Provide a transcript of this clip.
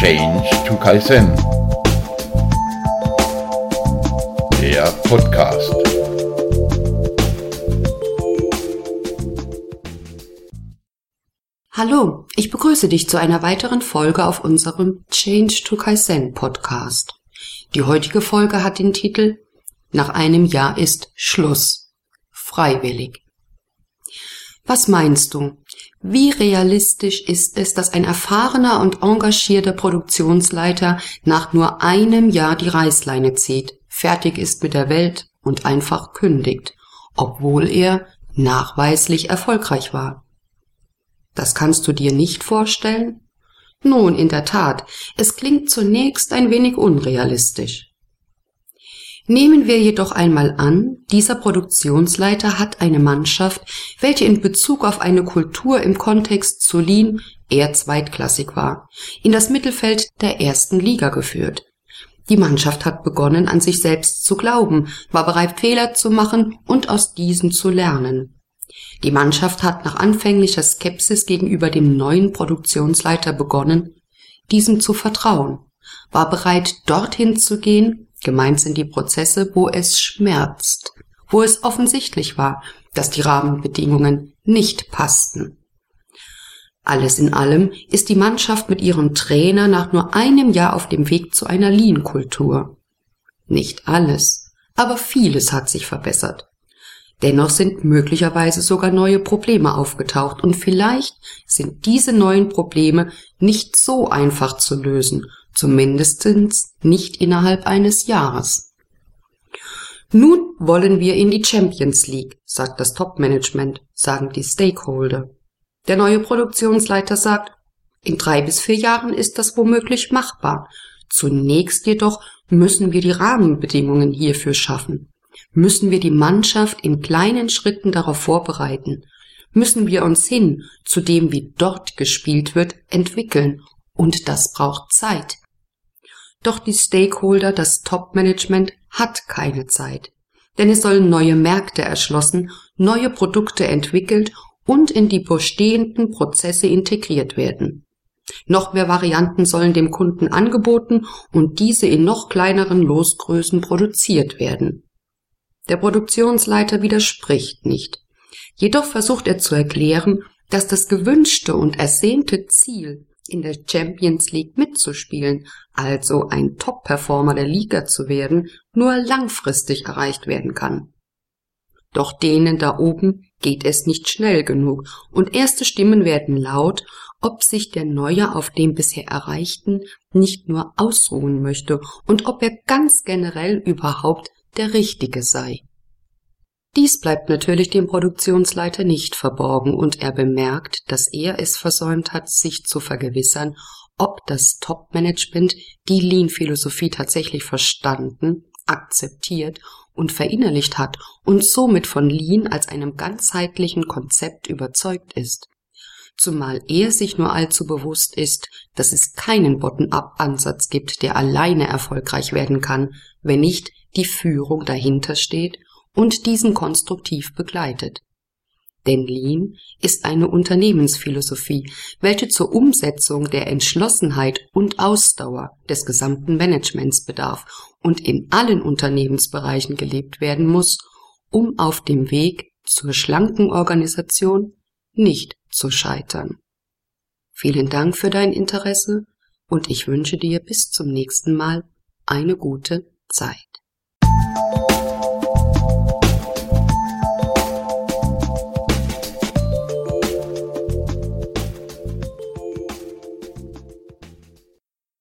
Change to Kaizen. Der Podcast. Hallo, ich begrüße dich zu einer weiteren Folge auf unserem Change to Kaizen Podcast. Die heutige Folge hat den Titel Nach einem Jahr ist Schluss. Freiwillig. Was meinst du? Wie realistisch ist es, dass ein erfahrener und engagierter Produktionsleiter nach nur einem Jahr die Reißleine zieht, fertig ist mit der Welt und einfach kündigt, obwohl er nachweislich erfolgreich war? Das kannst du dir nicht vorstellen? Nun, in der Tat, es klingt zunächst ein wenig unrealistisch. Nehmen wir jedoch einmal an, dieser Produktionsleiter hat eine Mannschaft, welche in Bezug auf eine Kultur im Kontext zu Lean eher zweitklassig war, in das Mittelfeld der ersten Liga geführt. Die Mannschaft hat begonnen, an sich selbst zu glauben, war bereit, Fehler zu machen und aus diesen zu lernen. Die Mannschaft hat nach anfänglicher Skepsis gegenüber dem neuen Produktionsleiter begonnen, diesem zu vertrauen, war bereit, dorthin zu gehen, Gemeint sind die Prozesse, wo es schmerzt, wo es offensichtlich war, dass die Rahmenbedingungen nicht passten. Alles in allem ist die Mannschaft mit ihrem Trainer nach nur einem Jahr auf dem Weg zu einer Lean-Kultur. Nicht alles, aber vieles hat sich verbessert. Dennoch sind möglicherweise sogar neue Probleme aufgetaucht und vielleicht sind diese neuen Probleme nicht so einfach zu lösen zumindestens nicht innerhalb eines Jahres. Nun wollen wir in die Champions League, sagt das Top-Management, sagen die Stakeholder. Der neue Produktionsleiter sagt, in drei bis vier Jahren ist das womöglich machbar. Zunächst jedoch müssen wir die Rahmenbedingungen hierfür schaffen. Müssen wir die Mannschaft in kleinen Schritten darauf vorbereiten. Müssen wir uns hin zu dem, wie dort gespielt wird, entwickeln. Und das braucht Zeit. Doch die Stakeholder, das Top-Management hat keine Zeit. Denn es sollen neue Märkte erschlossen, neue Produkte entwickelt und in die bestehenden Prozesse integriert werden. Noch mehr Varianten sollen dem Kunden angeboten und diese in noch kleineren Losgrößen produziert werden. Der Produktionsleiter widerspricht nicht. Jedoch versucht er zu erklären, dass das gewünschte und ersehnte Ziel in der Champions League mitzuspielen, also ein Top-Performer der Liga zu werden, nur langfristig erreicht werden kann. Doch denen da oben geht es nicht schnell genug und erste Stimmen werden laut, ob sich der Neue auf dem bisher Erreichten nicht nur ausruhen möchte und ob er ganz generell überhaupt der Richtige sei. Dies bleibt natürlich dem Produktionsleiter nicht verborgen und er bemerkt, dass er es versäumt hat, sich zu vergewissern, ob das Top-Management die Lean-Philosophie tatsächlich verstanden, akzeptiert und verinnerlicht hat und somit von Lean als einem ganzheitlichen Konzept überzeugt ist. Zumal er sich nur allzu bewusst ist, dass es keinen Bottom-up-Ansatz gibt, der alleine erfolgreich werden kann, wenn nicht die Führung dahinter steht und diesen konstruktiv begleitet. Denn Lean ist eine Unternehmensphilosophie, welche zur Umsetzung der Entschlossenheit und Ausdauer des gesamten Managements bedarf und in allen Unternehmensbereichen gelebt werden muss, um auf dem Weg zur schlanken Organisation nicht zu scheitern. Vielen Dank für dein Interesse und ich wünsche dir bis zum nächsten Mal eine gute Zeit.